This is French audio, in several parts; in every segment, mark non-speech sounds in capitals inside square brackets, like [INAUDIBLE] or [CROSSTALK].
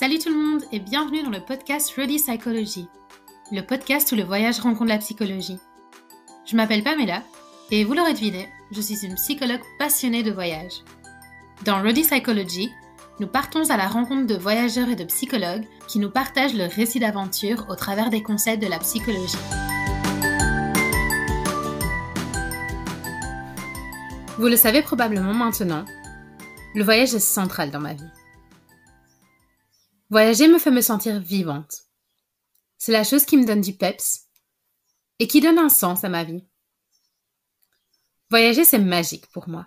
Salut tout le monde et bienvenue dans le podcast Ready Psychology, le podcast où le voyage rencontre la psychologie. Je m'appelle Pamela et vous l'aurez deviné, je suis une psychologue passionnée de voyage. Dans Ready Psychology, nous partons à la rencontre de voyageurs et de psychologues qui nous partagent leur récit d'aventure au travers des concepts de la psychologie. Vous le savez probablement maintenant, le voyage est central dans ma vie. Voyager me fait me sentir vivante. C'est la chose qui me donne du peps et qui donne un sens à ma vie. Voyager, c'est magique pour moi.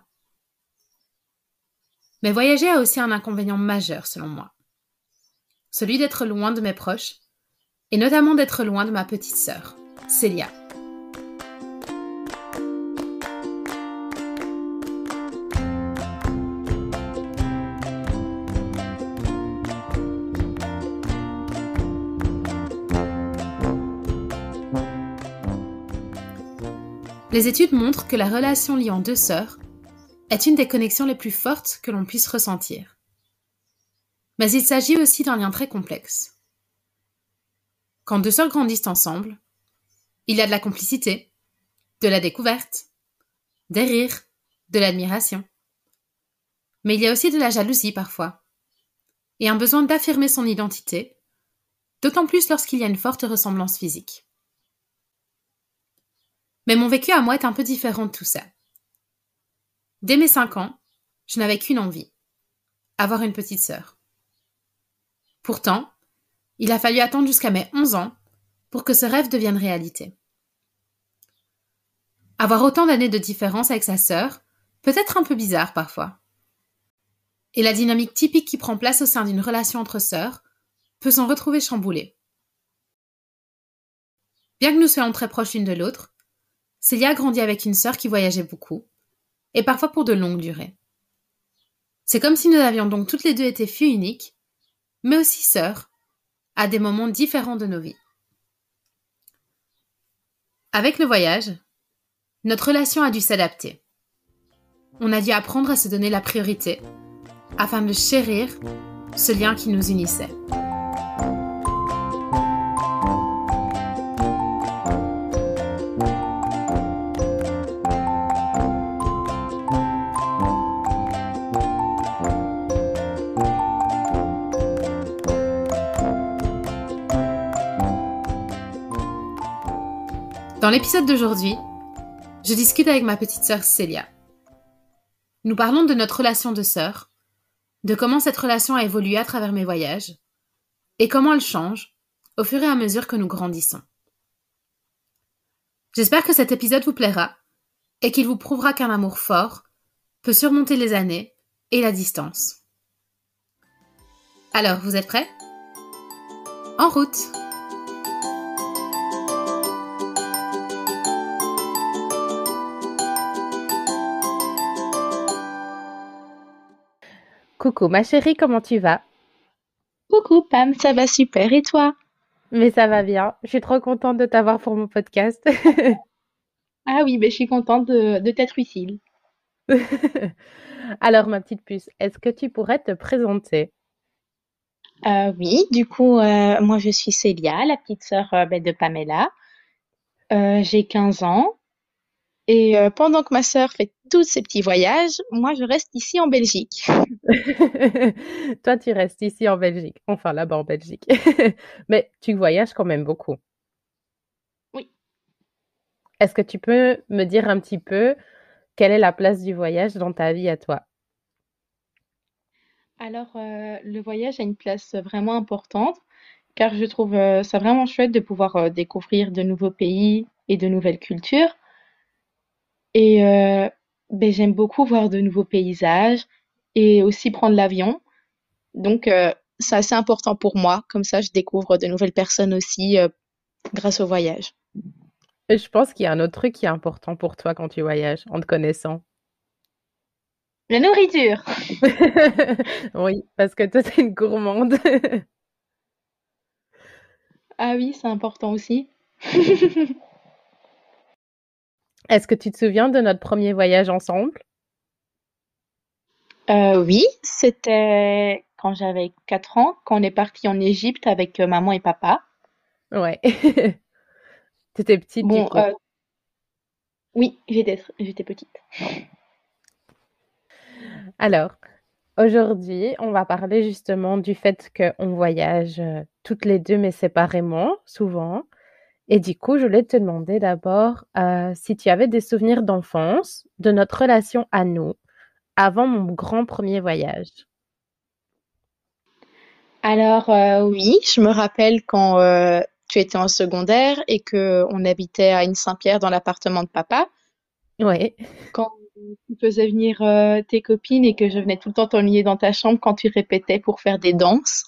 Mais voyager a aussi un inconvénient majeur selon moi. Celui d'être loin de mes proches et notamment d'être loin de ma petite sœur, Célia. Les études montrent que la relation liant deux sœurs est une des connexions les plus fortes que l'on puisse ressentir. Mais il s'agit aussi d'un lien très complexe. Quand deux sœurs grandissent ensemble, il y a de la complicité, de la découverte, des rires, de l'admiration. Mais il y a aussi de la jalousie parfois, et un besoin d'affirmer son identité, d'autant plus lorsqu'il y a une forte ressemblance physique. Mais mon vécu à moi est un peu différent de tout ça. Dès mes cinq ans, je n'avais qu'une envie. Avoir une petite sœur. Pourtant, il a fallu attendre jusqu'à mes onze ans pour que ce rêve devienne réalité. Avoir autant d'années de différence avec sa sœur peut être un peu bizarre parfois. Et la dynamique typique qui prend place au sein d'une relation entre sœurs peut s'en retrouver chamboulée. Bien que nous soyons très proches l'une de l'autre, Célia grandit avec une sœur qui voyageait beaucoup, et parfois pour de longues durées. C'est comme si nous avions donc toutes les deux été filles uniques, mais aussi sœurs, à des moments différents de nos vies. Avec le voyage, notre relation a dû s'adapter. On a dû apprendre à se donner la priorité afin de chérir ce lien qui nous unissait. Dans l'épisode d'aujourd'hui, je discute avec ma petite sœur Célia. Nous parlons de notre relation de sœur, de comment cette relation a évolué à travers mes voyages, et comment elle change au fur et à mesure que nous grandissons. J'espère que cet épisode vous plaira et qu'il vous prouvera qu'un amour fort peut surmonter les années et la distance. Alors, vous êtes prêts? En route Coucou ma chérie, comment tu vas? Coucou Pam, ça va super et toi? Mais ça va bien, je suis trop contente de t'avoir pour mon podcast. [LAUGHS] ah oui, ben, je suis contente de, t'être utile. [LAUGHS] Alors ma petite puce, est-ce que tu pourrais te présenter? Euh, Oui, du coup, euh, moi je suis Célia, la petite sœur euh, ben, de Pamela. J'ai 15 ans. Et pendant que ma sœur fait tous ses petits voyages, moi je reste ici en Belgique. [LAUGHS] Toi, tu restes ici en Belgique, enfin là-bas en Belgique. [LAUGHS] Mais tu voyages quand même beaucoup. Oui. Est-ce que tu peux me dire un petit peu quelle est la place du voyage dans ta vie à toi? Alors, le voyage a une place vraiment importante car je trouve ça vraiment chouette de pouvoir découvrir de nouveaux pays et de nouvelles cultures. Et euh, ben, j'aime beaucoup voir de nouveaux paysages et aussi prendre l'avion. Donc, euh, c'est assez important pour moi. Comme ça, je découvre de nouvelles personnes aussi euh, grâce au voyage. Et je pense qu'il y a un autre truc qui est important pour toi quand tu voyages, en te connaissant. La nourriture. [LAUGHS] oui, parce que toi, tu es une gourmande. ah oui, c'est important aussi. [LAUGHS] Est-ce que tu te souviens de notre premier voyage ensemble? Euh, oui, c'était quand j'avais 4 ans, quand on est parti en Égypte avec euh, maman et papa. Ouais. [LAUGHS] T'étais petite du Bon, coup. euh, oui, j'étais j'étais petite. Alors, aujourd'hui, on va parler justement du fait qu'on voyage euh, toutes les deux, mais séparément, souvent. Et du coup, je voulais te demander d'abord euh, si tu avais des souvenirs d'enfance de notre relation à nous avant mon grand premier voyage. Alors euh, oui, je me rappelle quand euh, tu étais en secondaire et que on habitait à Île-Saint-Pierre dans l'appartement de papa. Oui, Quand tu faisais venir euh, tes copines et que je venais tout le temps t'ennuyer dans ta chambre quand tu répétais pour faire des danses.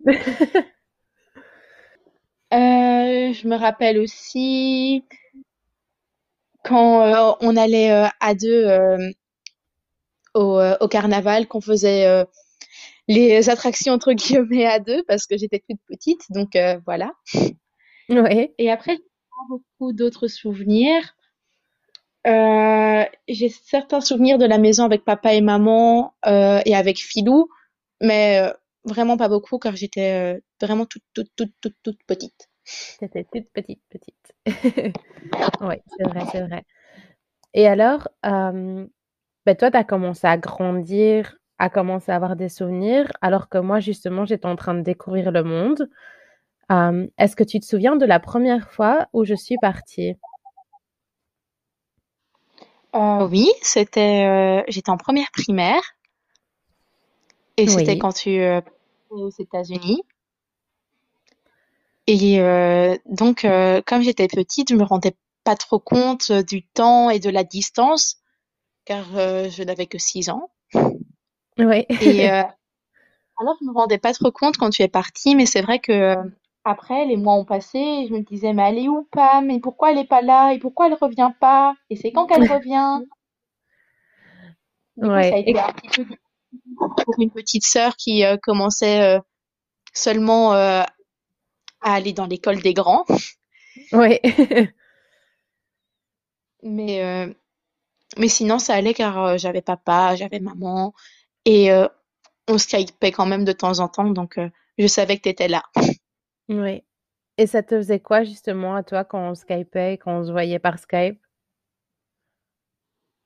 [LAUGHS] Euh, je me rappelle aussi quand euh, on allait euh, à deux au, au carnaval, qu'on faisait les attractions entre guillemets à deux parce que j'étais toute petite, donc voilà. oui, Et après, j'ai pas beaucoup d'autres souvenirs. Euh, j'ai certains souvenirs de la maison avec papa et maman euh, et avec Filou, mais euh, vraiment pas beaucoup car j'étais euh, vraiment toute, toute, toute, toute, toute petite. t'étais toute petite, petite. [LAUGHS] Oui, c'est vrai, c'est vrai. Et alors, euh, ben toi, tu as commencé à grandir, à commencer à avoir des souvenirs, alors que moi, justement, j'étais en train de découvrir le monde. Euh, est-ce que tu te souviens de la première fois où je suis partie? Euh, oui, c'était, euh, j'étais en première primaire et c'était Oui, quand tu euh, partais aux États-Unis. Et euh, donc, euh, comme j'étais petite, je me rendais pas trop compte euh, du temps et de la distance car euh, je n'avais que 6 ans. oui, Et euh, alors, je me rendais pas trop compte quand tu es partie, mais c'est vrai que euh, après, les mois ont passé et je me disais, mais elle est où, Pam? Et pourquoi elle est pas là? Et pourquoi elle revient pas? Et c'est quand qu'elle [LAUGHS] revient? Du coup, ça a ouais, été et- un petit peu difficile pour une petite sœur qui euh, commençait euh, seulement euh, à aller dans l'école des grands. ouais. [LAUGHS] Mais, mais sinon, ça allait car j'avais papa, j'avais maman et on skypait quand même de temps en temps, donc je savais que tu étais là. Oui. Et ça te faisait quoi justement à toi quand on Skypait, quand on se voyait par Skype?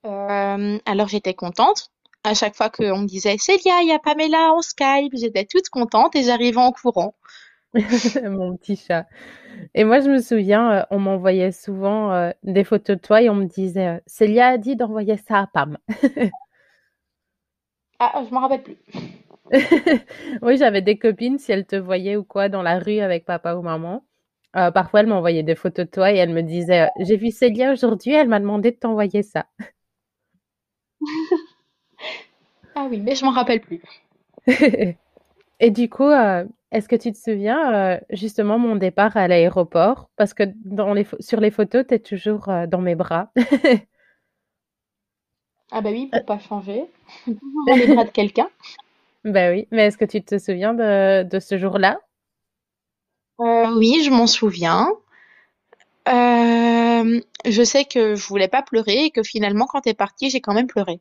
Euh, alors j'étais contente. À chaque fois qu'on me disait Célia, il y a Pamela en Skype, j'étais toute contente et j'arrivais en courant. [LAUGHS] Mon petit chat. Et moi, je me souviens, euh, on m'envoyait souvent euh, des photos de toi et on me disait, euh, Célia a dit d'envoyer ça à Pam. [LAUGHS] Ah, je m'en rappelle plus. [LAUGHS] Oui, j'avais des copines, si elles te voyaient ou quoi dans la rue avec papa ou maman, euh, parfois elles m'envoyaient des photos de toi et elles me disaient, j'ai vu Célia aujourd'hui, elle m'a demandé de t'envoyer ça. Ah oui, mais je m'en rappelle plus. [LAUGHS] Et du coup, euh, est-ce que tu te souviens euh, justement mon départ à l'aéroport? Parce que dans les pho- sur les photos, tu es toujours euh, dans mes bras. [LAUGHS] Ah bah oui, pour pas changer. Toujours [LAUGHS] dans les bras de quelqu'un. Ben oui, mais est-ce que tu te souviens de, de ce jour-là? Euh, oui, je m'en souviens. Euh, je sais que je voulais pas pleurer et que finalement, quand t'es partie, j'ai quand même pleuré.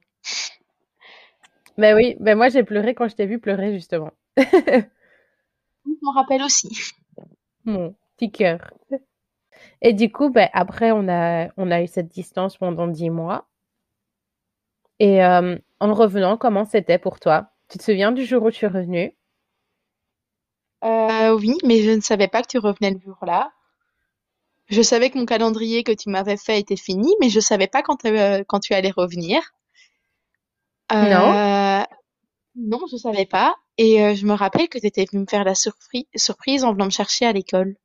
Ben oui, ben moi j'ai pleuré quand je t'ai vu pleurer justement. [LAUGHS] Je m'en rappelle aussi. Mon petit cœur. Et du coup, ben après on a on a eu cette distance pendant dix mois. Et euh, en revenant, comment c'était pour toi? Tu te souviens du jour où tu es revenue? Euh, oui, mais je ne savais pas que tu revenais le jour-là. Je savais que mon calendrier que tu m'avais fait était fini, mais je savais pas quand, euh, quand tu allais revenir. Non? Euh, non, je savais pas. Et euh, je me rappelle que tu étais venue me faire la surprise, surprise en venant me chercher à l'école.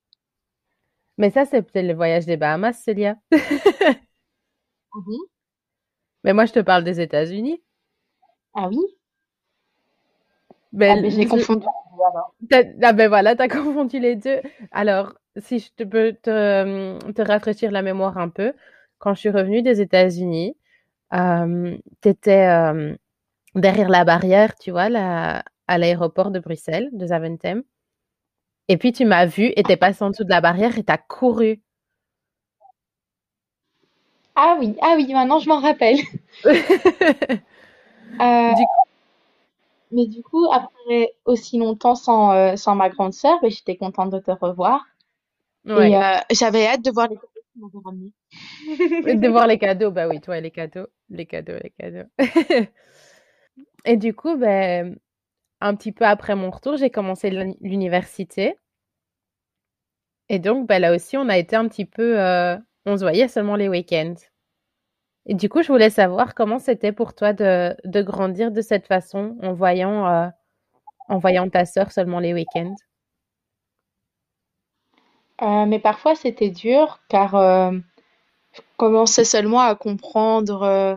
Mais ça, c'est peut-être le voyage des Bahamas, Célia. Mhm. Mais moi, je te parle des États-Unis. Ah oui? Ah Ben, ben j'ai confondu ah ben voilà, t'as [LAUGHS] confondu les deux. Alors, si je te peux te, te rafraîchir la mémoire un peu, quand je suis revenue des États-Unis, t'étais euh, derrière la barrière, tu vois, là, à l'aéroport de Bruxelles, de Zaventem. Et puis tu m'as vue et t'es passée en dessous de la barrière et t'as couru. Ah oui, ah oui, maintenant je m'en rappelle. [LAUGHS] Euh, Du Mais du coup, après aussi longtemps sans, euh, sans ma grande sœur, ben, j'étais contente de te revoir. Et Ouais. euh, j'avais hâte de voir les De voir les cadeaux, bah oui, toi, les cadeaux, les cadeaux, les cadeaux. [LAUGHS] Et du coup, ben, un petit peu après mon retour, j'ai commencé l'uni- l'université. Et donc, ben, là aussi, on a été un petit peu, euh, on se voyait seulement les week-ends. Et du coup, je voulais savoir comment c'était pour toi de, de grandir de cette façon, en voyant, euh, en voyant ta sœur seulement les week-ends. Euh, mais parfois c'était dur car euh, je commençais seulement à comprendre euh,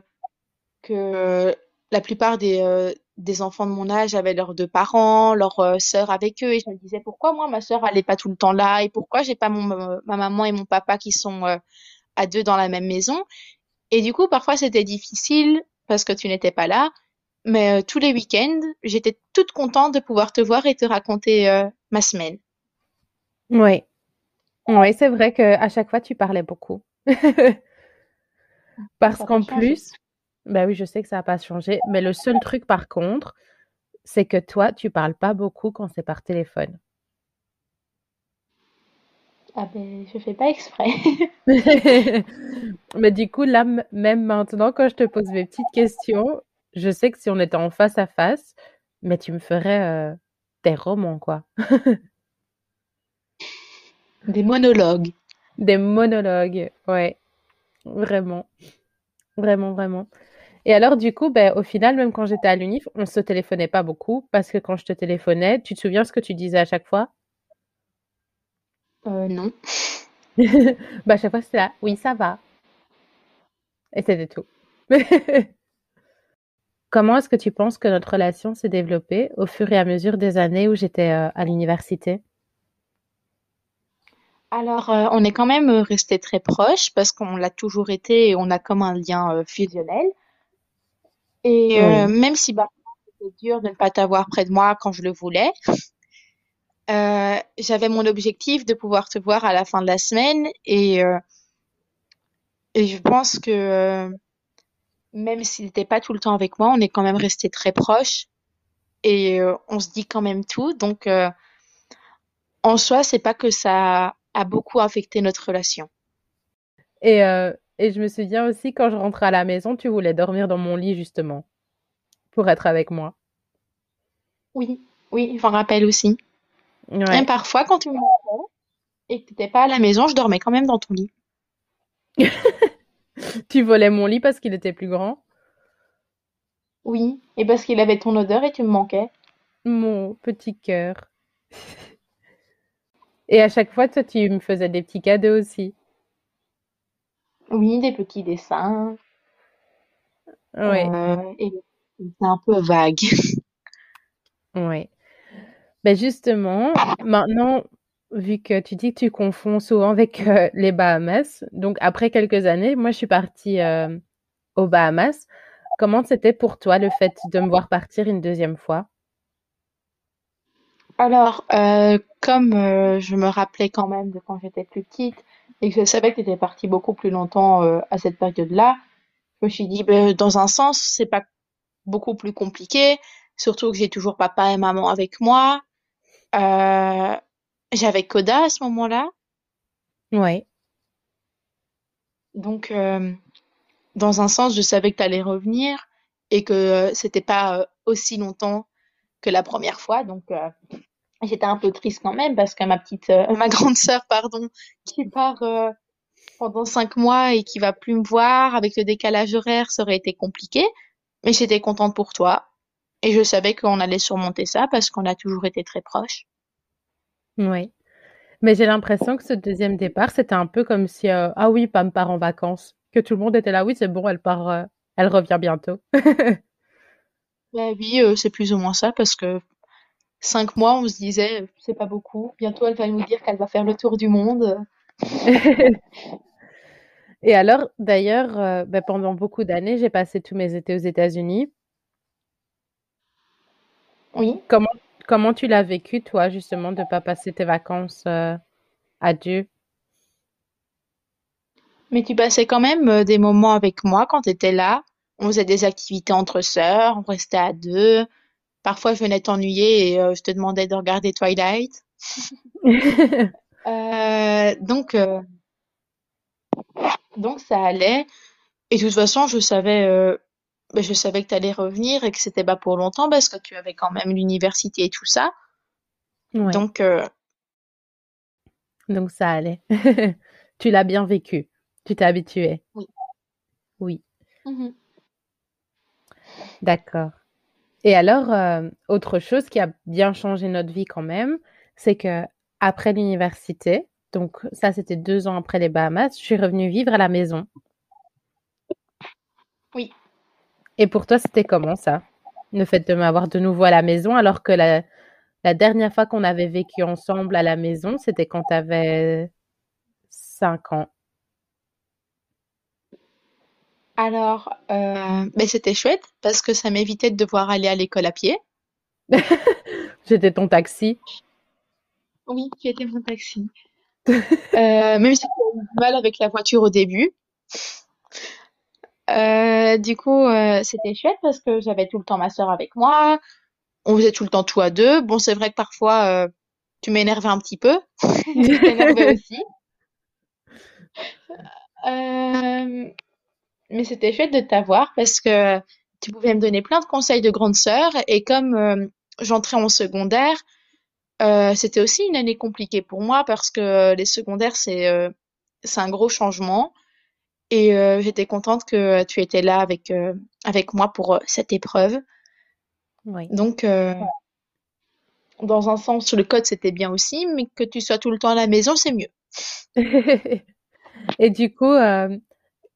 que la plupart des, euh, des enfants de mon âge avaient leurs deux parents, leurs euh, sœurs avec eux, et je me disais pourquoi moi ma sœur elle pas tout le temps là et pourquoi j'ai pas mon ma maman et mon papa qui sont euh, à deux dans la même maison? Et du coup parfois c'était difficile parce que tu n'étais pas là, mais euh, tous les week-ends j'étais toute contente de pouvoir te voir et te raconter euh, ma semaine. Oui, oui, c'est vrai que à chaque fois, tu parlais beaucoup. [LAUGHS] Ça Parce pas qu'en changé. plus, bah oui, je sais que ça n'a pas changé, mais le seul truc par contre, c'est que toi, tu parles pas beaucoup quand c'est par téléphone. Ah ben je fais pas exprès. [LAUGHS] Mais du coup, là, m- même maintenant, quand je te pose mes petites questions, je sais que si on était en face à face, mais tu me ferais euh, des romans, quoi. [LAUGHS] Des monologues. Des monologues, ouais, vraiment, vraiment, vraiment. Et alors, du coup, ben, au final, même quand j'étais à l'UNIF, on se téléphonait pas beaucoup parce que quand je te téléphonais, tu te souviens ce que tu disais à chaque fois? Euh, non. [LAUGHS] Bah, à chaque fois, c'était là, oui, ça va. Et c'était tout. [LAUGHS] Comment est-ce que tu penses que notre relation s'est développée au fur et à mesure des années où j'étais euh, à l'université? Alors, euh, on est quand même euh, resté très proches parce qu'on l'a toujours été et on a comme un lien euh, fusionnel. Et euh, Oui. même si bah, c'était dur de ne pas t'avoir près de moi quand je le voulais, euh, j'avais mon objectif de pouvoir te voir à la fin de la semaine et, euh, et je pense que euh, même s'il n'était pas tout le temps avec moi, on est quand même resté très proches et euh, on se dit quand même tout. Donc, euh, en soi, c'est pas que ça a beaucoup affecté notre relation. Et, euh, et je me souviens aussi quand je rentrais à la maison, tu voulais dormir dans mon lit justement pour être avec moi. Oui, oui, je m'en rappelle aussi. Et Ouais. parfois, quand tu me manquais et que t'étais pas à la maison, je dormais quand même dans ton lit. [LAUGHS] Tu volais mon lit parce qu'il était plus grand? Oui, et parce qu'il avait ton odeur et tu me manquais. Mon petit cœur. [LAUGHS] Et à chaque fois, toi, tu me faisais des petits cadeaux aussi. Oui, des petits dessins. Oui, euh, et c'est un peu vague. [LAUGHS] oui. Ben justement, maintenant, vu que tu dis que tu confonds souvent avec euh, les Bahamas, donc après quelques années, moi je suis partie euh, aux Bahamas. Comment c'était pour toi le fait de me voir partir une deuxième fois? Alors, euh, comme euh, je me rappelais quand même de quand j'étais plus petite et que je savais que tu étais partie beaucoup plus longtemps euh, à cette période-là, je me suis dit, ben, dans un sens, c'est pas beaucoup plus compliqué, surtout que j'ai toujours papa et maman avec moi. Euh, j'avais Coda à ce moment-là, Oui, donc euh, dans un sens, je savais que tu allais revenir et que euh, c'était pas aussi longtemps que la première fois, donc euh, j'étais un peu triste quand même parce que ma petite, euh, ma grande sœur, pardon, qui part euh, pendant cinq mois et qui va plus me voir avec le décalage horaire, ça aurait été compliqué. Mais j'étais contente pour toi et je savais qu'on allait surmonter ça parce qu'on a toujours été très proches. oui. Mais j'ai l'impression que ce deuxième départ, c'était un peu comme si, euh, ah oui, Pam part en vacances, que tout le monde était là, oui, c'est bon, elle part, euh, elle revient bientôt. [LAUGHS] Bah oui, euh, c'est plus ou moins ça parce que cinq mois, on se disait, c'est pas beaucoup. Bientôt, elle va nous dire qu'elle va faire le tour du monde. [LAUGHS] Et alors, d'ailleurs, euh, ben, pendant beaucoup d'années, j'ai passé tous mes étés aux États-Unis. Oui, Comment, comment tu l'as vécu, toi, justement, de pas passer tes vacances euh, à Dieu? mais tu passais quand même euh, des moments avec moi quand tu étais là. On faisait des activités entre sœurs, on restait à deux. Parfois je venais t'ennuyer et euh, je te demandais de regarder Twilight. [LAUGHS] Euh, donc, euh, donc ça allait. Et de toute façon, je savais, ben, je savais que tu allais revenir et que c'était pas pour longtemps parce que tu avais quand même l'université et tout ça. Ouais. Donc, Donc ça allait. [LAUGHS] Tu l'as bien vécu. Tu t'es habitué. oui. Oui, Mhm. d'accord. Et alors, euh, autre chose qui a bien changé notre vie quand même, c'est que après l'université, donc ça c'était deux ans après les Bahamas, je suis revenue vivre à la maison. Oui. Et pour toi, c'était comment ça? Le fait de m'avoir de nouveau à la maison, alors que la, la dernière fois qu'on avait vécu ensemble à la maison, c'était quand tu avais cinq ans? Alors, euh, ben, c'était chouette parce que ça m'évitait de devoir aller à l'école à pied. [LAUGHS] J'étais ton taxi. Oui, qui était mon taxi. Euh, même si j'avais eu du mal avec la voiture au début. Euh, du coup, c'était chouette parce que j'avais tout le temps ma sœur avec moi. On faisait tout le temps tout à deux. Bon, c'est vrai que parfois, tu m'énervais un petit peu. [LAUGHS] Tu t'énervais [LAUGHS] aussi. Euh, mais c'était chouette de t'avoir parce que tu pouvais me donner plein de conseils de grande sœur. Et comme euh, j'entrais en secondaire, euh, c'était aussi une année compliquée pour moi parce que les secondaires, c'est euh, c'est un gros changement. Et j'étais contente que tu étais là avec, avec moi pour cette épreuve. Oui. Donc, dans un sens, le code, c'était bien aussi, mais que tu sois tout le temps à la maison, c'est mieux. [LAUGHS] Et du coup, euh,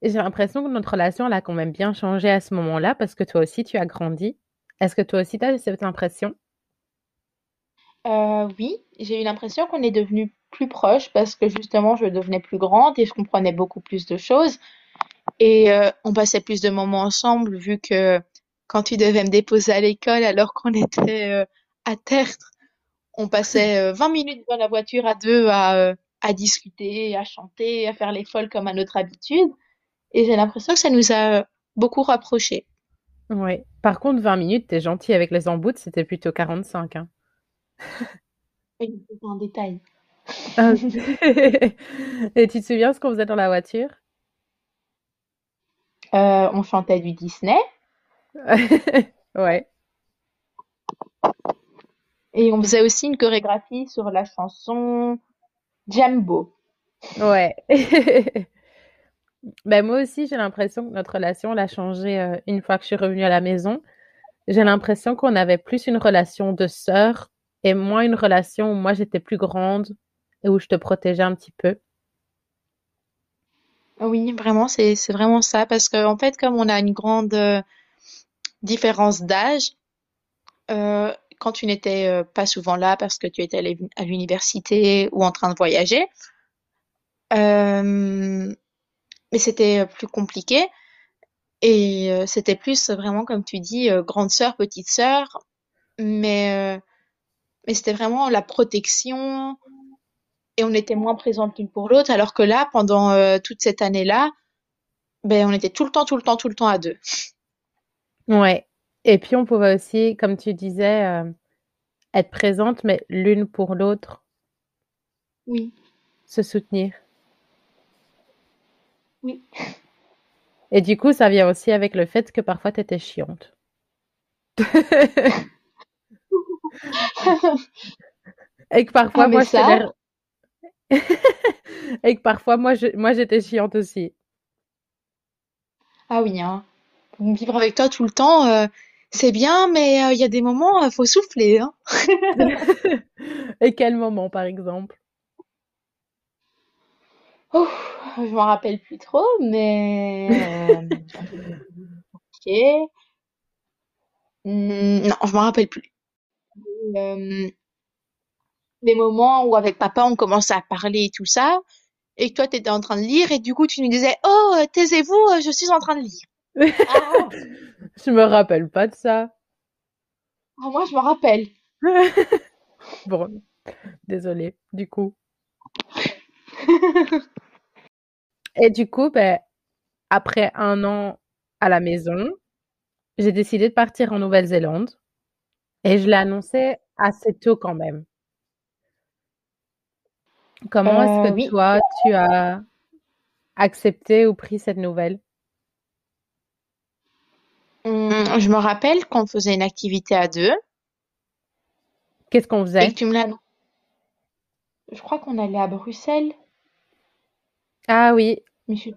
j'ai l'impression que notre relation, elle a quand même bien changé à ce moment-là parce que toi aussi, tu as grandi. Est-ce que toi aussi, tu as cette impression? Euh, oui, j'ai eu l'impression qu'on est devenus plus proches parce que justement, je devenais plus grande et je comprenais beaucoup plus de choses. Et euh, on passait plus de moments ensemble vu que quand tu devais me déposer à l'école alors qu'on était euh, à Tertre, on passait euh, 20 minutes dans la voiture à deux à, euh, à discuter, à chanter, à faire les folles comme à notre habitude. Et j'ai l'impression que ça nous a euh, beaucoup rapprochés. Oui. Par contre, 20 minutes, t'es gentil avec les embouts, c'était plutôt 45, hein. [LAUGHS] Un détail. Ah. [LAUGHS] Et tu te souviens ce qu'on faisait dans la voiture? Euh, on chantait du Disney [LAUGHS] Ouais. et on faisait aussi une chorégraphie sur la chanson Jambo. Ouais. Ben moi aussi, j'ai l'impression que notre relation, elle a changé euh, une fois que je suis revenue à la maison. J'ai l'impression qu'on avait plus une relation de sœur et moins une relation où moi j'étais plus grande et où je te protégeais un petit peu. Oui, vraiment, c'est vraiment ça parce que en fait, comme on a une grande euh, différence d'âge, euh, quand tu n'étais pas souvent là parce que tu étais à l'uni- à l'université ou en train de voyager, mais c'était euh, plus compliqué et euh, c'était plus vraiment comme tu dis, euh, grande sœur, petite sœur, mais euh, mais c'était vraiment la protection et on était moins présentes l'une pour l'autre, alors que là, pendant toute cette année-là, ben on était tout le temps, tout le temps, tout le temps à deux. Ouais. Et puis on pouvait aussi, comme tu disais, être présente, mais l'une pour l'autre, Oui, se soutenir. Oui. Et du coup, ça vient aussi avec le fait que parfois tu étais chiante. [LAUGHS] Et que parfois Ah, moi ça, [LAUGHS] et que parfois moi je... moi j'étais chiante aussi. ah oui, hein. Vivre avec toi tout le temps, euh, c'est bien, mais euh, il y a des moments, il faut souffler, hein. [LAUGHS] Et quel moment par exemple? Ouf, je m'en rappelle plus trop, mais [LAUGHS] euh, ok. Hmm, non, je m'en rappelle plus. Euh, des moments où avec papa on commençait à parler et tout ça, et que toi tu étais en train de lire, et du coup tu nous disais, Oh, euh, taisez-vous, euh, je suis en train de lire. Ah, [LAUGHS] Je me rappelle pas de ça. ah, moi je me rappelle. [LAUGHS] Bon, désolée, du coup. Et du coup, ben, après un an à la maison, j'ai décidé de partir en Nouvelle-Zélande. Et je l'ai annoncé assez tôt quand même. Comment est-ce Euh, que oui. toi, tu as accepté ou pris cette nouvelle? Hum, je me rappelle qu'on faisait une activité à deux Qu'est-ce qu'on et que faisait? tu me l'as. Je crois qu'on allait à Bruxelles, Ah oui, mais je suis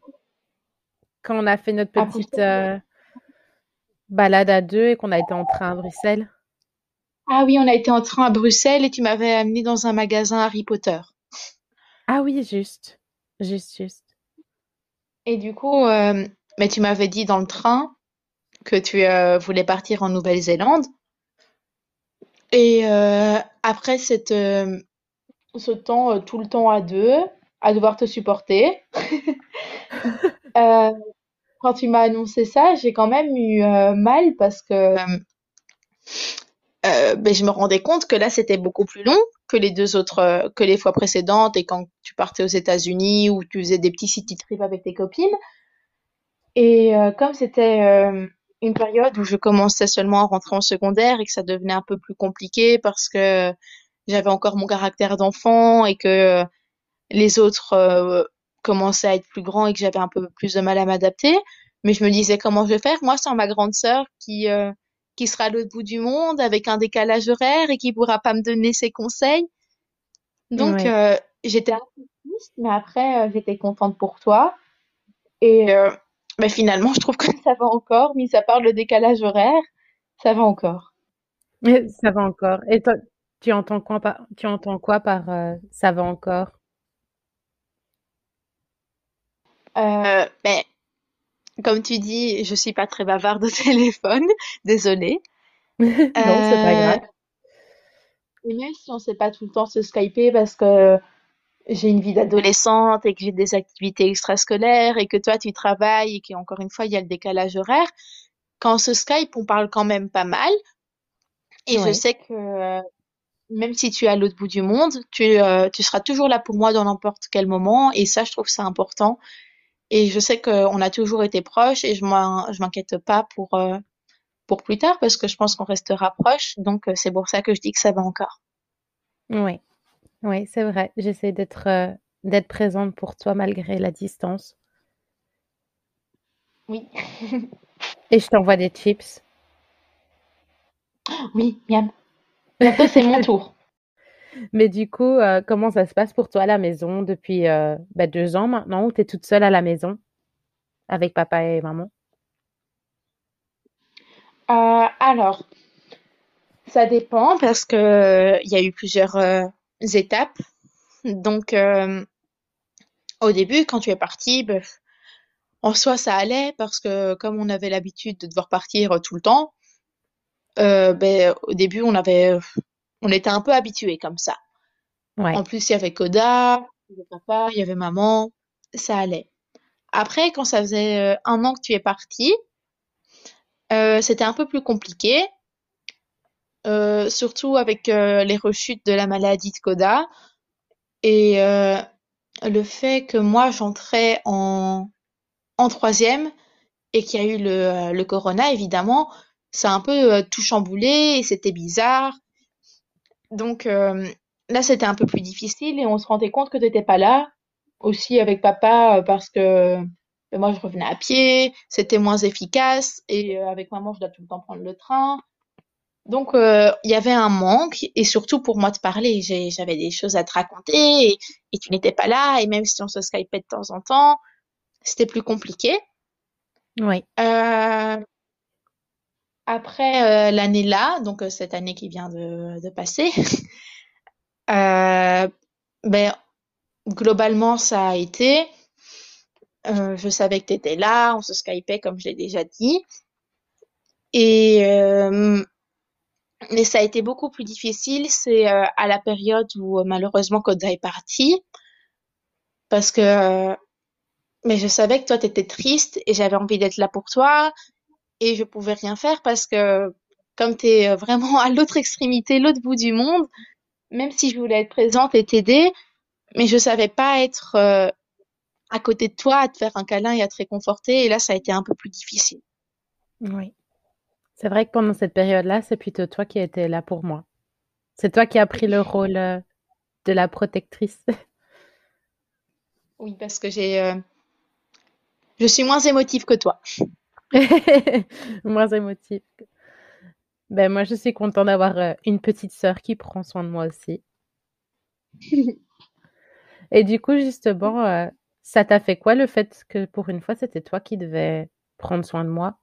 quand on a fait notre petite euh, balade à deux et qu'on a été en train à Bruxelles. Ah oui, on a été en train à Bruxelles et tu m'avais amené dans un magasin Harry Potter. Ah oui, juste, juste, juste. Et du coup, euh, mais tu m'avais dit dans le train que tu euh, voulais partir en Nouvelle-Zélande. Et euh, après cette, ce temps, tout le temps à deux, à devoir te supporter, [LAUGHS] euh, quand tu m'as annoncé ça, j'ai quand même eu euh, mal parce que euh, ben, je me rendais compte que là, c'était beaucoup plus long que les deux autres, que les fois précédentes et quand tu partais aux États-Unis ou tu faisais des petits city trips avec tes copines. Et comme c'était une période où je commençais seulement à rentrer en secondaire et que ça devenait un peu plus compliqué parce que j'avais encore mon caractère d'enfant et que les autres euh, commençaient à être plus grands et que j'avais un peu plus de mal à m'adapter. Mais je me disais comment je vais faire, moi, sans ma grande sœur qui, euh, qui sera à l'autre bout du monde avec un décalage horaire et qui pourra pas me donner ses conseils. Donc, euh, j'étais un peu triste, mais après, j'étais contente pour toi. Et ben, finalement, je trouve que ça va encore, mis à part le décalage horaire, ça va encore. Mais ça va encore. Et toi, tu entends quoi par, tu entends quoi par euh, ça va encore? Euh, ben, comme tu dis, je suis pas très bavarde au [LAUGHS] téléphone, désolée. [LAUGHS] Non, c'est pas Euh, grave. et même si on sait pas tout le temps se skyper parce que j'ai une vie d'adolescente et que j'ai des activités extrascolaires et que toi tu travailles et qu'encore une fois il y a le décalage horaire, quand on se Skype, on parle quand même pas mal. Et je sais que euh, même si tu es à l'autre bout du monde, tu, euh, tu seras toujours là pour moi dans n'importe quel moment. Et ça, je trouve ça important. Et je sais qu'on a toujours été proches et je je m'inquiète pas pour, euh, pour plus tard parce que je pense qu'on restera proches. Donc, euh, c'est pour ça que je dis que ça va encore. oui, oui, c'est vrai. J'essaie d'être euh, d'être présente pour toi malgré la distance. Oui, [LAUGHS] Et je t'envoie des chips. oui, miam. Bientôt, c'est mon tour. Mais du coup, euh, comment ça se passe pour toi à la maison depuis euh, bah, deux ans maintenant où tu es toute seule à la maison avec papa et maman? Euh, alors, ça dépend parce que il y a eu plusieurs étapes. Donc, au début, quand tu es parti, en soi, ça allait parce que comme on avait l'habitude de devoir partir tout le temps, ben, au début, on avait, on était un peu habitués comme ça. Ouais, En plus, il y avait Koda, il y avait papa, il y avait maman, ça allait. Après, quand ça faisait euh, un an que tu es parti, euh, c'était un peu plus compliqué, euh, surtout avec euh, les rechutes de la maladie de Koda et le fait que moi j'entrais en, en troisième et qu'il y a eu le, le corona, évidemment, ça a un peu tout chamboulé et c'était bizarre. Donc euh, là, c'était un peu plus difficile et on se rendait compte que tu n'étais pas là, aussi avec papa, euh, parce que ben, moi je revenais à pied, c'était moins efficace et euh, avec maman, je dois tout le temps prendre le train. Donc euh, il y avait un manque et surtout pour moi de parler, j'avais des choses à te raconter et, et tu n'étais pas là et même si on se skypait de temps en temps, c'était plus compliqué. oui, Euh, après euh, l'année là, donc euh, cette année qui vient de, passer, [LAUGHS] euh, ben globalement ça a été. Je savais que tu étais là, on se skypait comme je l'ai déjà dit. Et mais ça a été beaucoup plus difficile, c'est à la période où malheureusement Koda est parti, parce que mais je savais que toi t'étais triste et j'avais envie d'être là pour toi et je pouvais rien faire parce que comme t'es euh, vraiment [LAUGHS] à l'autre extrémité, l'autre bout du monde, même si je voulais être présente et t'aider, mais je savais pas être euh, à côté de toi, à te faire un câlin et à te réconforter. Et là, ça a été un peu plus difficile. oui. C'est vrai que pendant cette période-là, c'est plutôt toi qui étais là pour moi. C'est toi qui as pris le rôle euh, de la protectrice. [LAUGHS] Oui, parce que j'ai, euh, je suis moins émotive que toi. [LAUGHS] Moins émotive. Ben moi, je suis contente d'avoir euh, une petite sœur qui prend soin de moi aussi. [LAUGHS] Et du coup, justement, euh, ça t'a fait quoi le fait que pour une fois, c'était toi qui devais prendre soin de moi?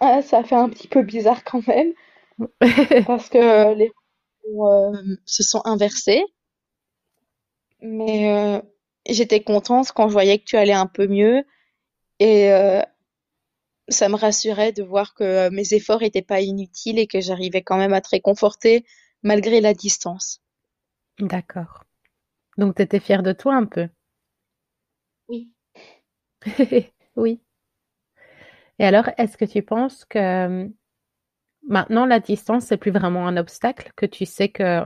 Ah, ça fait un petit peu bizarre quand même, [LAUGHS] parce que les euh, se sont inversés. Mais euh, j'étais contente quand je voyais que tu allais un peu mieux et euh, ça me rassurait de voir que euh, mes efforts n'étaient pas inutiles et que j'arrivais quand même à te réconforter malgré la distance. D'accord. Donc, tu étais fière de toi un peu? Oui. [LAUGHS] Oui. Et alors, est-ce que tu penses que euh, maintenant la distance, c'est plus vraiment un obstacle, que tu sais que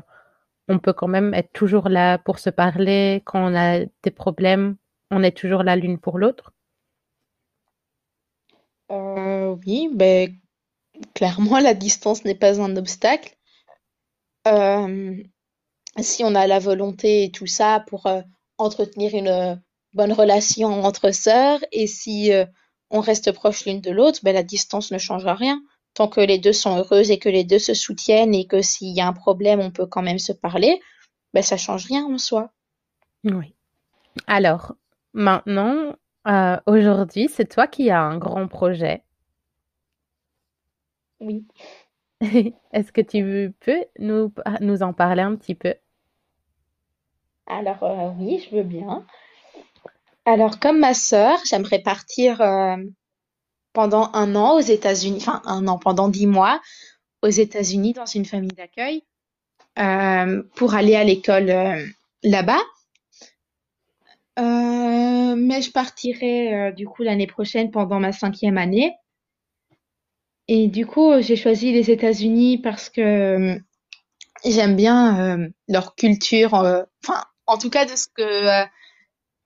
on peut quand même être toujours là pour se parler quand on a des problèmes, on est toujours là l'une pour l'autre? Euh, oui, ben clairement la distance n'est pas un obstacle. Euh, si on a la volonté et tout ça pour euh, entretenir une bonne relation entre sœurs et si on reste proche l'une de l'autre, ben la distance ne changera rien. Tant que les deux sont heureuses et que les deux se soutiennent et que s'il y a un problème, on peut quand même se parler, ben ça change rien en soi. Oui. Alors, maintenant, euh, aujourd'hui, c'est toi qui as un grand projet. Oui. [LAUGHS] Est-ce que tu peux nous, nous en parler un petit peu? Alors euh, oui, je veux bien. Alors comme ma sœur, j'aimerais partir euh, pendant un an aux États-Unis, enfin un an, pendant dix mois aux États-Unis dans une famille d'accueil pour aller à l'école là-bas. Euh, mais je partirai euh, du coup l'année prochaine pendant ma cinquième année. Et du coup, j'ai choisi les États-Unis parce que euh, j'aime bien leur culture. Enfin, en tout cas de ce que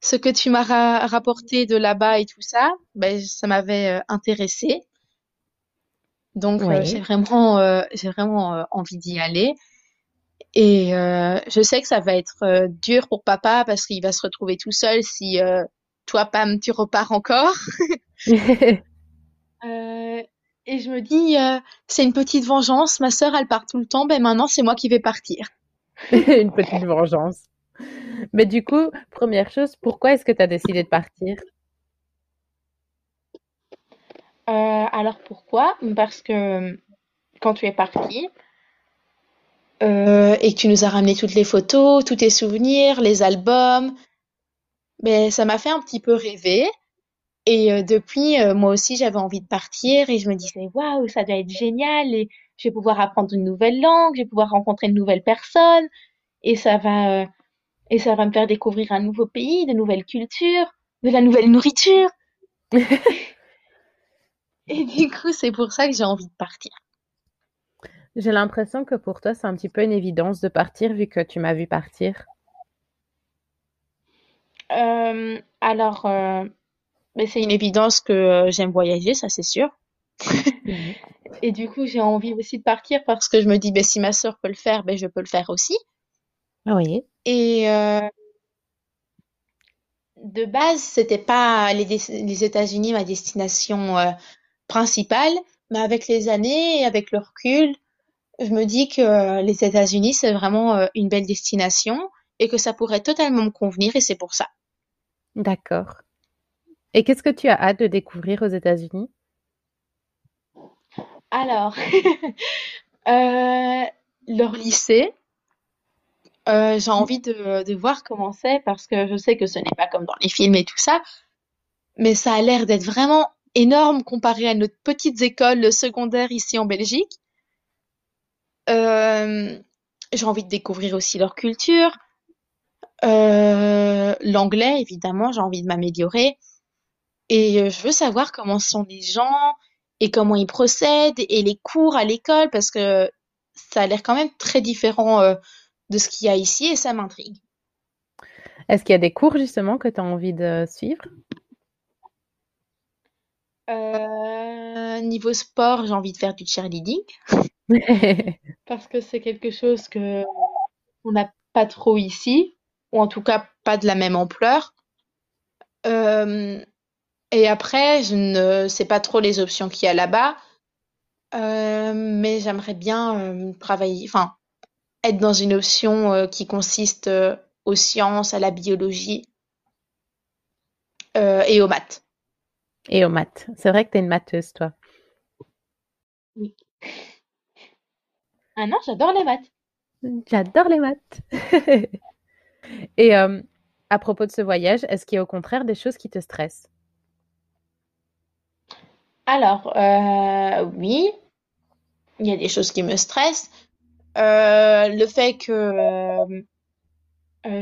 ce que tu m'as ra- rapporté de là-bas et tout ça, ben ça m'avait intéressée. Donc j'ai vraiment j'ai vraiment envie d'y aller. Et euh, je sais que ça va être euh, dur pour papa parce qu'il va se retrouver tout seul si euh, toi, Pam, tu repars encore. [LAUGHS] [LAUGHS] Euh, et je me dis, euh, c'est une petite vengeance. Ma sœur, elle part tout le temps. Ben maintenant, c'est moi qui vais partir. [LAUGHS] Une petite vengeance. Mais du coup, première chose, pourquoi est-ce que tu as décidé de partir? Euh, alors pourquoi? Parce que quand tu es parti euh, et que tu nous as ramené toutes les photos, tous tes souvenirs, les albums, ben ça m'a fait un petit peu rêver. Et euh, depuis, euh, moi aussi, j'avais envie de partir et je me disais, waouh, ça doit être génial et je vais pouvoir apprendre une nouvelle langue, je vais pouvoir rencontrer une nouvelle personne et ça va, euh, et ça va me faire découvrir un nouveau pays, de nouvelles cultures, de la nouvelle nourriture. [LAUGHS] Et du coup, c'est pour ça que j'ai envie de partir. J'ai l'impression que pour toi, c'est un petit peu une évidence de partir vu que tu m'as vu partir. Euh, alors, euh, mais c'est une évidence que euh, j'aime voyager, ça c'est sûr. [LAUGHS] Et du coup, j'ai envie aussi de partir parce que je me dis, ben, si ma sœur peut le faire, ben, je peux le faire aussi. Oui. Et de base, c'était pas les, les États-Unis ma destination principale, mais avec les années et avec le recul, je me dis que euh, les États-Unis, c'est vraiment euh, une belle destination et que ça pourrait totalement me convenir et c'est pour ça. D'accord. Et qu'est-ce que tu as hâte de découvrir aux États-Unis? Alors, [LAUGHS] euh, leur lycée, euh, j'ai envie de, de voir comment c'est parce que je sais que ce n'est pas comme dans les films et tout ça, mais ça a l'air d'être vraiment énorme comparé à notre petites écoles secondaires ici en Belgique. Euh, j'ai envie de découvrir aussi leur culture, euh, l'anglais évidemment, j'ai envie de m'améliorer et euh, je veux savoir comment sont les gens et comment ils procèdent et les cours à l'école parce que ça a l'air quand même très différent euh, de ce qu'il y a ici et ça m'intrigue. Est-ce qu'il y a des cours justement que tu as envie de suivre? Euh, niveau sport, j'ai envie de faire du cheerleading [LAUGHS] [LAUGHS] parce que c'est quelque chose que on n'a pas trop ici, ou en tout cas pas de la même ampleur. Euh, et après, je ne sais pas trop les options qu'il y a là-bas, euh, mais j'aimerais bien euh, travailler, enfin, être dans une option qui consiste aux sciences, à la biologie et aux maths. Et aux maths. C'est vrai que t'es une matheuse, toi. Oui. Ah non, j'adore les maths. J'adore les maths. [LAUGHS] Et euh, à propos de ce voyage, est-ce qu'il y a au contraire des choses qui te stressent? Alors, euh, oui, il y a des choses qui me stressent. Euh, le fait que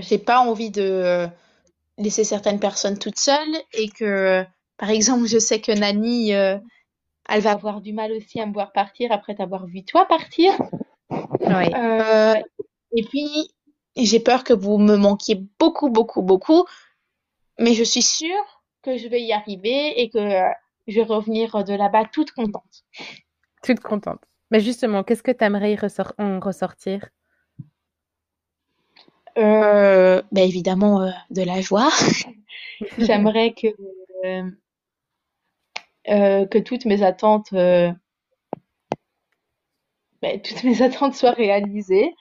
j'ai pas envie de laisser certaines personnes toutes seules et que, par exemple, je sais que Nani, elle va avoir du mal aussi à me voir partir après t'avoir vu toi partir. Oui. Euh, et puis, j'ai peur que vous me manquiez beaucoup, beaucoup, beaucoup, mais je suis sûre que je vais y arriver et que je vais revenir de là-bas toute contente. Toute contente. Mais justement, qu'est-ce que tu aimerais ressor- en ressortir? Euh, ben évidemment, euh, de la joie. [LAUGHS] J'aimerais que, que toutes mes attentes, euh, ben, toutes mes [LAUGHS] attentes soient réalisées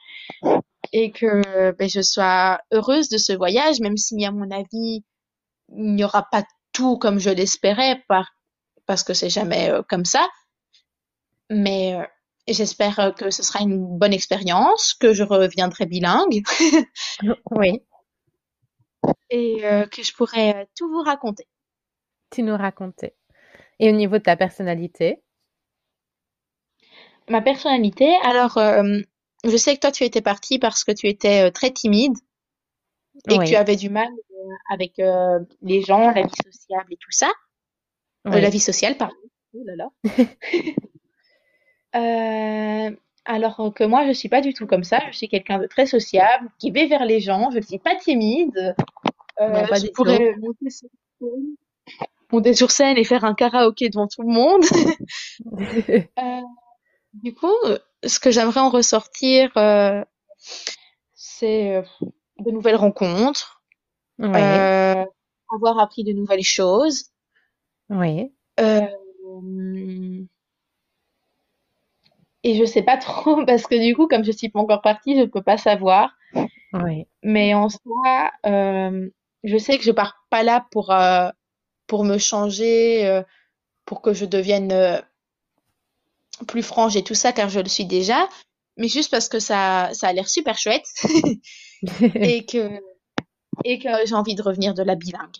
et que ben, je sois heureuse de ce voyage, même si, à mon avis, il n'y aura pas tout comme je l'espérais, par, parce que c'est jamais euh, comme ça. Mais euh, j'espère euh, que ce sera une bonne expérience, que je reviendrai bilingue [LAUGHS] Oui, et euh, que je pourrai euh, tout vous raconter. tu nous racontais. Et au niveau de ta personnalité? Ma personnalité, alors, euh, je sais que toi, tu étais partie parce que tu étais euh, très timide et que tu Oui, avais du mal euh, avec euh, les gens, la vie sociable et tout ça. Euh, la oui. vie sociale, pardon. Oh là là. [LAUGHS] Alors que moi, je suis pas du tout comme ça. Je suis quelqu'un de très sociable, qui va vers les gens. Je ne suis pas timide. Non, pas je pourrais monter sur scène, monter sur scène et faire un karaoké devant tout le monde. [LAUGHS] [LAUGHS] Euh, du coup, ce que j'aimerais en ressortir, euh, c'est euh, de nouvelles rencontres, Oui, euh, avoir appris de nouvelles choses. oui, et je sais pas [LAUGHS] trop parce que du coup, comme je suis pas encore partie, je peux pas savoir. oui. Mais en soi, je sais que je pars pas là pour pour me changer, euh, pour que je devienne euh, plus franche et tout ça, car je le suis déjà. Mais juste parce que ça ça a l'air super chouette [LAUGHS] et que et que j'ai envie de revenir de la bilingue.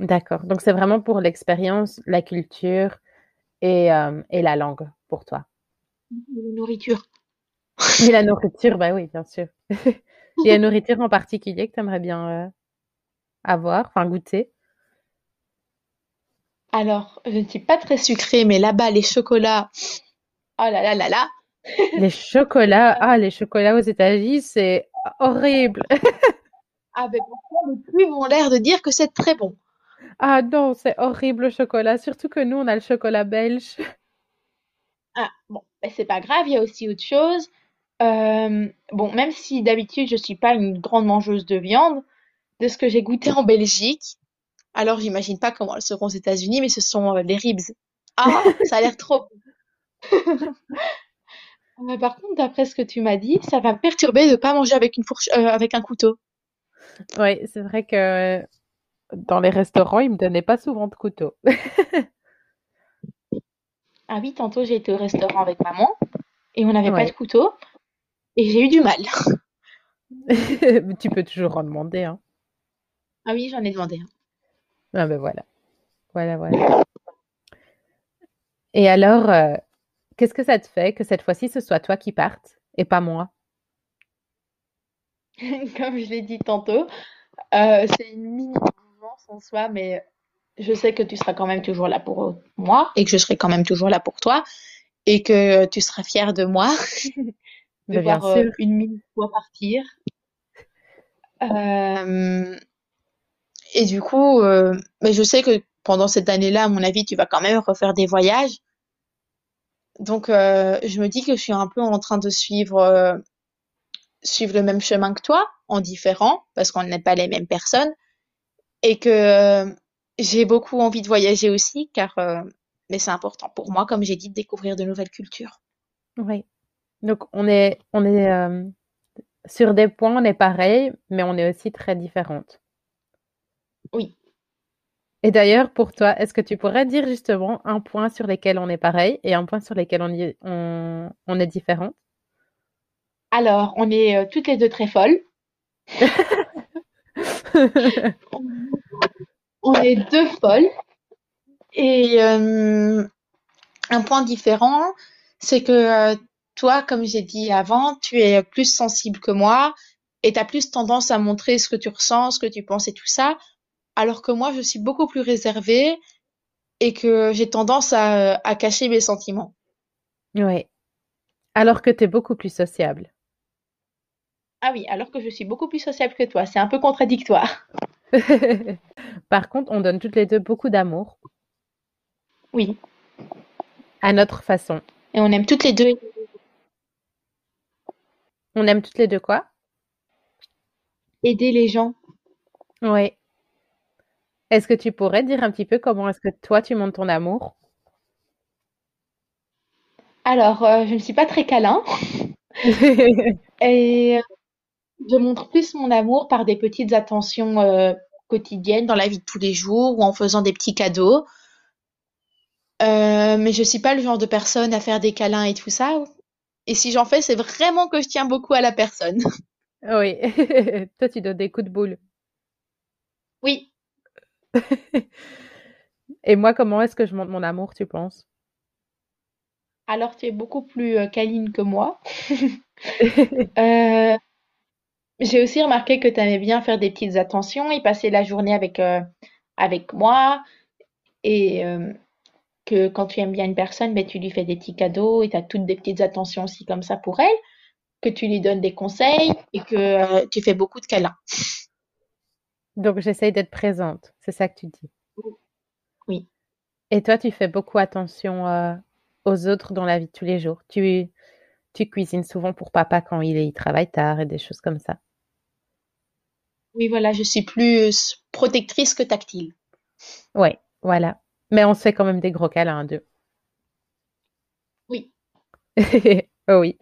D'accord. Donc c'est vraiment pour l'expérience, la culture et, euh, et la langue pour toi. La nourriture. Et la nourriture, bah oui, bien sûr. [LAUGHS] Il y a une nourriture en particulier que tu aimerais bien euh, avoir, enfin goûter? Alors, je ne suis pas très sucrée, mais là-bas, les chocolats, oh là là là là. [LAUGHS] Les chocolats, ah, les chocolats aux États-Unis, c'est horrible. [LAUGHS] Ah ben pourtant, les plumes ont l'air de dire que c'est très bon. Ah non, c'est horrible le chocolat. Surtout que nous, on a le chocolat belge. [LAUGHS] Ah bon, ben c'est pas grave, il y a aussi autre chose. Euh, bon, même si d'habitude je suis pas une grande mangeuse de viande, de ce que j'ai goûté en Belgique, alors j'imagine pas comment elles seront aux États-Unis, mais ce sont euh, les ribs. Ah, [LAUGHS] ça a l'air trop. [LAUGHS] Euh, par contre, d'après ce que tu m'as dit, ça va me perturber de pas manger avec une fourche, euh, avec un couteau. Oui, c'est vrai que dans les restaurants, ils me donnaient pas souvent de couteau. [LAUGHS] Ah oui, tantôt j'ai été au restaurant avec maman et on n'avait pas de couteau et j'ai eu du mal. Tu peux toujours en demander, hein. Ah oui, j'en ai demandé un. Ah ben voilà. Voilà, voilà. Et alors, euh, qu'est-ce que ça te fait que cette fois-ci, ce soit toi qui parte et pas moi? [LAUGHS] Comme je l'ai dit tantôt, euh, c'est une mini vengeance en soi, mais je sais que tu seras quand même toujours là pour moi et que je serai quand même toujours là pour toi et que tu seras fière de moi [LAUGHS] de Ben voir euh, une mini fois partir. Euh, et du coup, euh, mais je sais que pendant cette année-là, à mon avis, tu vas quand même refaire des voyages. Donc, euh, je me dis que je suis un peu en train de suivre, euh, suivre le même chemin que toi, en différent, parce qu'on n'est pas les mêmes personnes, et que euh, j'ai beaucoup envie de voyager aussi, car mais c'est important pour moi, comme j'ai dit, de découvrir de nouvelles cultures. Oui. Donc, on est, on est sur des points, on est pareil, mais on est aussi très différentes. Oui. Et d'ailleurs, pour toi, est-ce que tu pourrais dire justement un point sur lequel on est pareil et un point sur lequel on, y, on, on est différent Alors, on est euh, toutes les deux très folles. [LAUGHS] on est deux folles. Et euh, un point différent, c'est que euh, toi, comme j'ai dit avant, tu es plus sensible que moi et tu as plus tendance à montrer ce que tu ressens, ce que tu penses et tout ça alors que moi, je suis beaucoup plus réservée et que j'ai tendance à, à cacher mes sentiments. Oui. Alors que tu es beaucoup plus sociable. Ah oui, alors que je suis beaucoup plus sociable que toi. C'est un peu contradictoire. [LAUGHS] Par contre, on donne toutes les deux beaucoup d'amour. Oui. À notre façon. Et on aime toutes les deux. On aime toutes les deux quoi? Aider les gens. Oui. Est-ce que tu pourrais dire un petit peu comment est-ce que toi tu montes ton amour? Alors, euh, je ne suis pas très câlin [LAUGHS] et euh, je montre plus mon amour par des petites attentions euh, quotidiennes dans la vie de tous les jours ou en faisant des petits cadeaux. mais je suis pas le genre de personne à faire des câlins et tout ça. Et si j'en fais, c'est vraiment que je tiens beaucoup à la personne. Oui, [LAUGHS] toi tu donnes des coups de boule. Oui. [LAUGHS] Et moi, comment est-ce que je montre mon amour, tu penses? Alors, tu es beaucoup plus euh, câline que moi. [LAUGHS] Euh, j'ai aussi remarqué que tu aimais bien faire des petites attentions et passer la journée avec, euh, avec moi. Et que quand tu aimes bien une personne, ben, tu lui fais des petits cadeaux et tu as toutes des petites attentions aussi comme ça pour elle. Que tu lui donnes des conseils et que tu fais beaucoup de câlins. Donc, j'essaye d'être présente, c'est ça que tu dis? Oui. Et toi, tu fais beaucoup attention, euh, aux autres dans la vie de tous les jours? Tu tu cuisines souvent pour papa quand il il travaille tard et des choses comme ça? Oui, voilà, je suis plus protectrice que tactile. Ouais, voilà. Mais on se fait quand même des gros câlins à deux. Oui. [LAUGHS] Oh oui.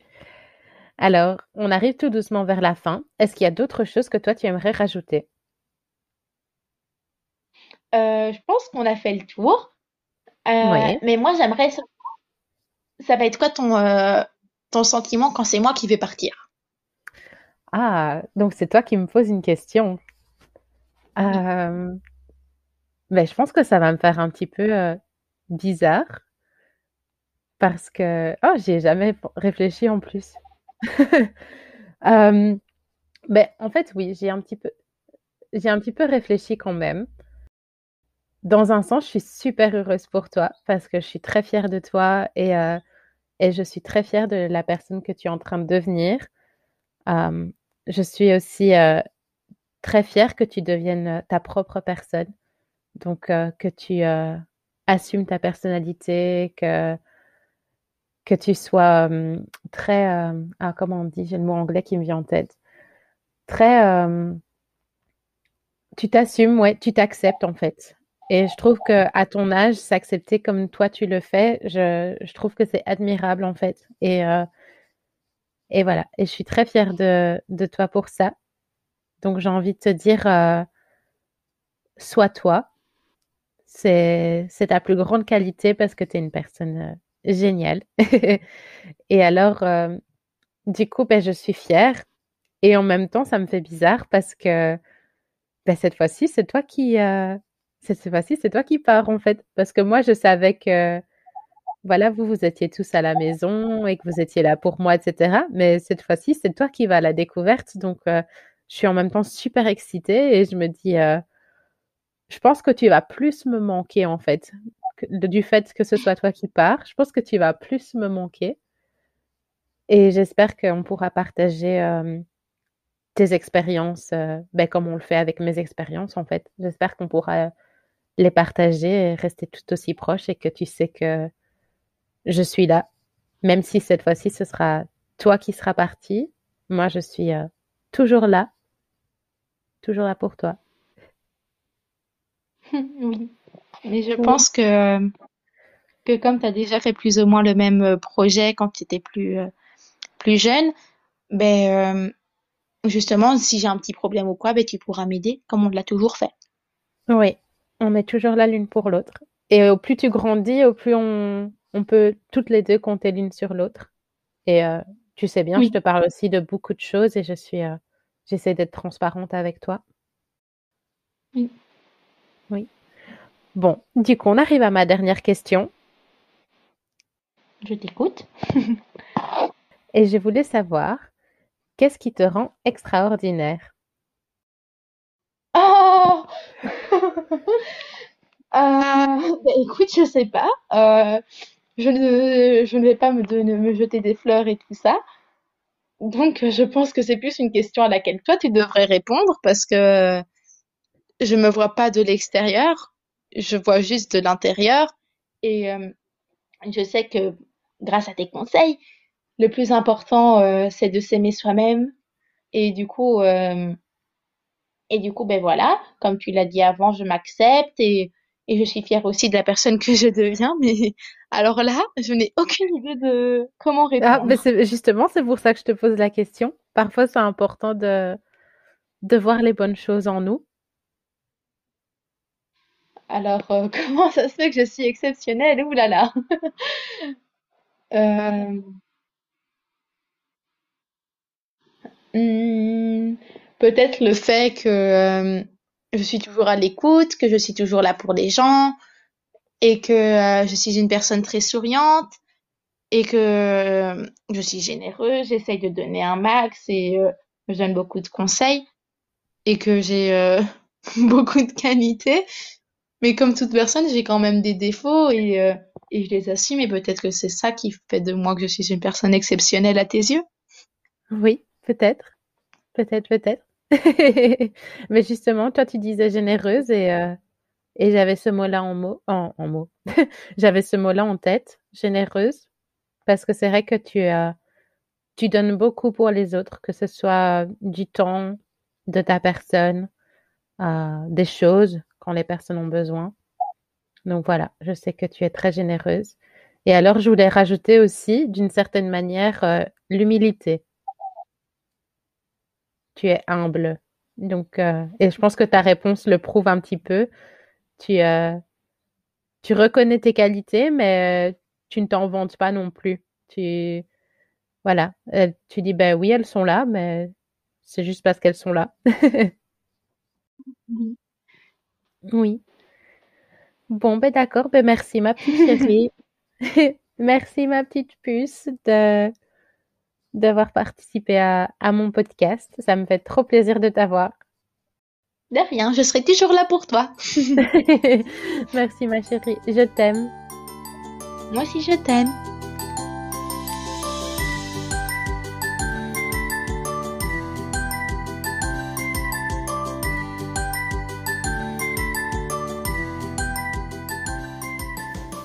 Alors, on arrive tout doucement vers la fin. Est-ce qu'il y a d'autres choses que toi tu aimerais rajouter? Euh, je pense qu'on a fait le tour. Euh, mais moi, j'aimerais savoir, ça va être quoi ton, euh, ton sentiment quand c'est moi qui vais partir? Ah, donc c'est toi qui me poses une question. ben, je pense que ça va me faire un petit peu bizarre parce que oh, j'y ai jamais réfléchi en plus. [LAUGHS] ben, en fait, oui, j'ai un petit peu, j'ai un petit peu réfléchi quand même. Dans un sens, je suis super heureuse pour toi parce que je suis très fière de toi et, euh, et je suis très fière de la personne que tu es en train de devenir. je suis aussi euh, très fière que tu deviennes euh, ta propre personne. Donc, que tu assumes ta personnalité, que, que tu sois très... ah, comment on dit? J'ai le mot anglais qui me vient en tête. Très... tu t'assumes, ouais, tu t'acceptes en fait. Et je trouve que à ton âge, s'accepter comme toi tu le fais, je, trouve que c'est admirable en fait. Et, euh, et voilà. Et je suis très fière de, de toi pour ça. Donc j'ai envie de te dire, euh, sois toi. C'est, ta plus grande qualité parce que tu es une personne euh, géniale. [LAUGHS] et alors, du coup, ben, je suis fière. Et en même temps, ça me fait bizarre parce que ben, cette fois-ci, c'est toi qui, euh, c'est facile, c'est toi qui pars en fait. Parce que moi, je savais que, voilà, vous, vous étiez tous à la maison et que vous étiez là pour moi, etc. Mais cette fois-ci, c'est toi qui vas à la découverte. Donc, euh, je suis en même temps super excitée et je me dis, euh, je pense que tu vas plus me manquer en fait. du fait que ce soit toi qui pars, je pense que tu vas plus me manquer. Et j'espère qu'on pourra partager euh, tes expériences, ben, comme on le fait avec mes expériences en fait. J'espère qu'on pourra les partager et rester tout aussi proche et que tu sais que je suis là. Même si cette fois-ci, ce sera toi qui seras parti, moi, je suis euh, toujours là, toujours là pour toi. [LAUGHS] Oui, mais je pense que, que comme tu as déjà fait plus ou moins le même euh, projet quand tu étais plus, euh, plus jeune, ben, justement, si j'ai un petit problème ou quoi, ben, tu pourras m'aider comme on l'a toujours fait. Oui, on est toujours là l'une pour l'autre. Et au plus tu grandis, au plus on, on peut toutes les deux compter l'une sur l'autre. Et euh, tu sais bien, je te parle aussi de beaucoup de choses et je suis, euh, j'essaie d'être transparente avec toi. Oui. Oui. Bon, du coup, on arrive à ma dernière question. Je t'écoute. [LAUGHS] et je voulais savoir, qu'est-ce qui te rend extraordinaire? [LAUGHS] Euh, bah, écoute, je sais pas. Euh, je ne, vais pas me, me jeter des fleurs et tout ça. Donc, je pense que c'est plus une question à laquelle toi, tu devrais répondre parce que je me vois pas de l'extérieur. Je vois juste de l'intérieur. Et euh, je sais que grâce à tes conseils, le plus important, c'est de s'aimer soi-même. Et du coup, et du coup, ben voilà, comme tu l'as dit avant, je m'accepte et, et je suis fière aussi de la personne que je deviens. Mais [LAUGHS] alors là, je n'ai aucune idée de comment ah, répondre. Ah, justement, c'est pour ça que je te pose la question. Parfois, c'est important de, de voir les bonnes choses en nous. Alors, euh, [LAUGHS] comment ça se fait que je suis exceptionnelle? Ouh là là [LAUGHS] euh... Hmm, peut-être le fait que euh, je suis toujours à l'écoute, que je suis toujours là pour les gens et que euh, je suis une personne très souriante et que euh, je suis généreuse, j'essaye de donner un max et je donne beaucoup de conseils et que j'ai [LAUGHS] beaucoup de qualités. Mais comme toute personne, j'ai quand même des défauts et, et je les assume et peut-être que c'est ça qui fait de moi que je suis une personne exceptionnelle à tes yeux. Oui, peut-être. Peut-être, peut-être. [LAUGHS] Mais justement, toi, tu disais généreuse et, euh, et j'avais ce mot-là en mot, en, mot. [LAUGHS] j'avais ce mot-là en tête, généreuse, parce que c'est vrai que tu, euh, tu donnes beaucoup pour les autres, que ce soit du temps, de ta personne, euh, des choses quand les personnes ont besoin. Donc voilà, je sais que tu es très généreuse. Et alors, je voulais rajouter aussi, d'une certaine manière, l'humilité tu es humble. Donc, euh, et je pense que ta réponse le prouve un petit peu. Tu, euh, tu reconnais tes qualités, mais euh, tu ne t'en vantes pas non plus. Tu, voilà, tu dis, ben oui, elles sont là, mais c'est juste parce qu'elles sont là. oui. [LAUGHS] Bon, ben d'accord, ben merci ma petite chérie. [LAUGHS] merci ma petite puce de d'avoir participé à, mon podcast. Ça me fait trop plaisir de t'avoir. De rien, je serai toujours là pour toi. [LAUGHS] Merci ma chérie, je t'aime. Moi aussi je t'aime.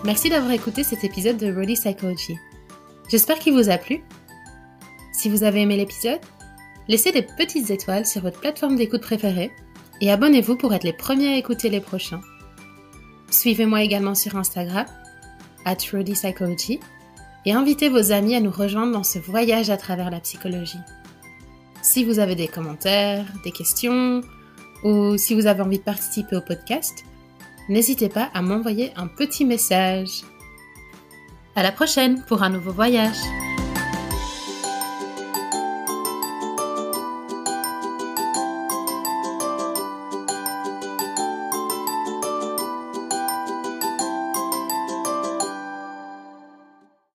Merci d'avoir écouté cet épisode de Rody Psychology. J'espère qu'il vous a plu si vous avez aimé l'épisode, laissez des petites étoiles sur votre plateforme d'écoute préférée et abonnez-vous pour être les premiers à écouter les prochains. Suivez-moi également sur Instagram, at Psychology, et invitez vos amis à nous rejoindre dans ce voyage à travers la psychologie. Si vous avez des commentaires, des questions, ou si vous avez envie de participer au podcast, n'hésitez pas à m'envoyer un petit message. À la prochaine pour un nouveau voyage!